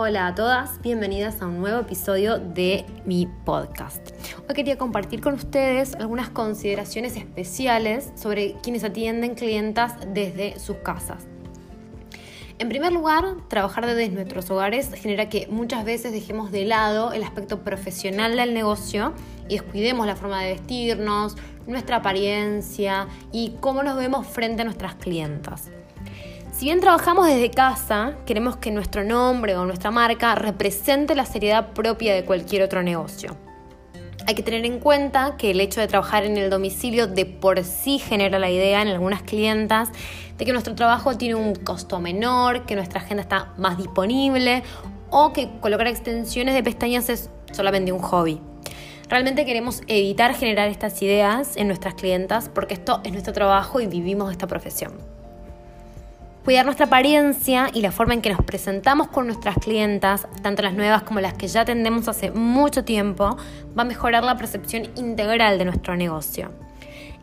Hola a todas, bienvenidas a un nuevo episodio de mi podcast. Hoy quería compartir con ustedes algunas consideraciones especiales sobre quienes atienden clientas desde sus casas. En primer lugar, trabajar desde nuestros hogares genera que muchas veces dejemos de lado el aspecto profesional del negocio y descuidemos la forma de vestirnos, nuestra apariencia y cómo nos vemos frente a nuestras clientas. Si bien trabajamos desde casa, queremos que nuestro nombre o nuestra marca represente la seriedad propia de cualquier otro negocio. Hay que tener en cuenta que el hecho de trabajar en el domicilio de por sí genera la idea en algunas clientas de que nuestro trabajo tiene un costo menor, que nuestra agenda está más disponible o que colocar extensiones de pestañas es solamente un hobby. Realmente queremos evitar generar estas ideas en nuestras clientas porque esto es nuestro trabajo y vivimos esta profesión. Cuidar nuestra apariencia y la forma en que nos presentamos con nuestras clientas, tanto las nuevas como las que ya atendemos hace mucho tiempo, va a mejorar la percepción integral de nuestro negocio.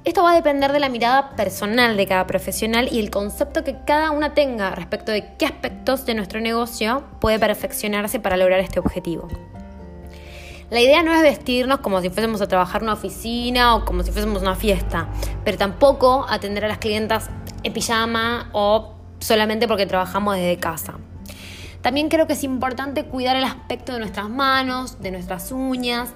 Esto va a depender de la mirada personal de cada profesional y el concepto que cada una tenga respecto de qué aspectos de nuestro negocio puede perfeccionarse para lograr este objetivo. La idea no es vestirnos como si fuésemos a trabajar en una oficina o como si fuésemos a una fiesta, pero tampoco atender a las clientas en pijama o solamente porque trabajamos desde casa. También creo que es importante cuidar el aspecto de nuestras manos, de nuestras uñas,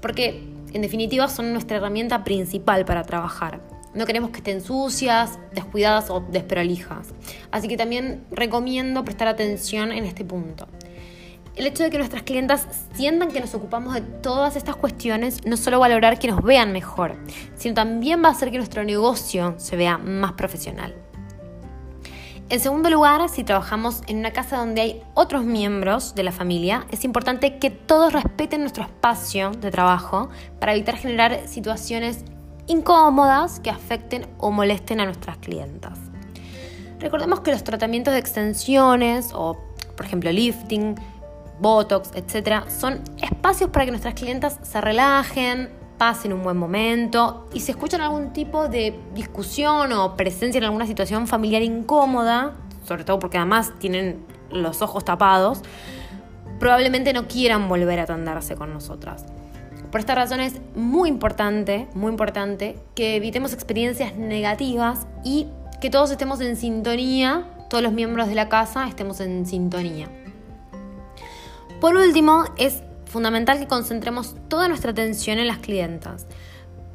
porque en definitiva son nuestra herramienta principal para trabajar. No queremos que estén sucias, descuidadas o desprolijas. Así que también recomiendo prestar atención en este punto. El hecho de que nuestras clientas sientan que nos ocupamos de todas estas cuestiones no solo va a lograr que nos vean mejor, sino también va a hacer que nuestro negocio se vea más profesional. En segundo lugar, si trabajamos en una casa donde hay otros miembros de la familia, es importante que todos respeten nuestro espacio de trabajo para evitar generar situaciones incómodas que afecten o molesten a nuestras clientas. Recordemos que los tratamientos de extensiones o, por ejemplo, lifting, botox, etc., son espacios para que nuestras clientas se relajen, pasen un buen momento y si escuchan algún tipo de discusión o presencia en alguna situación familiar incómoda, sobre todo porque además tienen los ojos tapados, probablemente no quieran volver a atenderse con nosotras. Por esta razón es muy importante, muy importante que evitemos experiencias negativas y que todos estemos en sintonía, todos los miembros de la casa estemos en sintonía. Por último, es fundamental que concentremos toda nuestra atención en las clientas.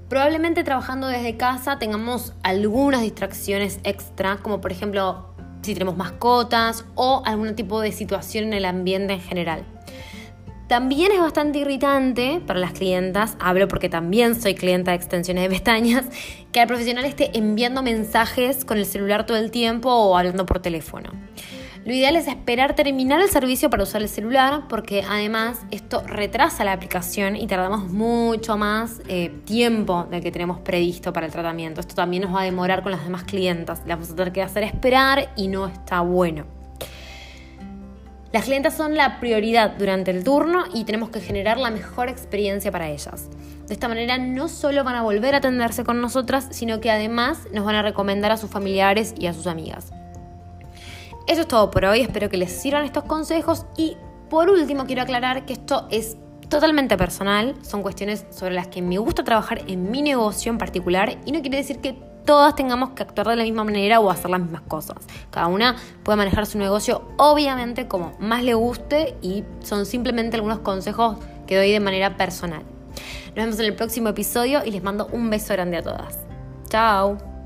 Probablemente trabajando desde casa tengamos algunas distracciones extra, como por ejemplo si tenemos mascotas o algún tipo de situación en el ambiente en general. También es bastante irritante para las clientas, hablo porque también soy clienta de extensiones de pestañas, que el profesional esté enviando mensajes con el celular todo el tiempo o hablando por teléfono. Lo ideal es esperar terminar el servicio para usar el celular porque además esto retrasa la aplicación y tardamos mucho más eh, tiempo del que tenemos previsto para el tratamiento. Esto también nos va a demorar con las demás clientas. Las vamos a tener que hacer esperar y no está bueno. Las clientas son la prioridad durante el turno y tenemos que generar la mejor experiencia para ellas. De esta manera no solo van a volver a atenderse con nosotras, sino que además nos van a recomendar a sus familiares y a sus amigas. Eso es todo por hoy, espero que les sirvan estos consejos y por último quiero aclarar que esto es totalmente personal, son cuestiones sobre las que me gusta trabajar en mi negocio en particular y no quiere decir que todas tengamos que actuar de la misma manera o hacer las mismas cosas. Cada una puede manejar su negocio obviamente como más le guste y son simplemente algunos consejos que doy de manera personal. Nos vemos en el próximo episodio y les mando un beso grande a todas. Chao.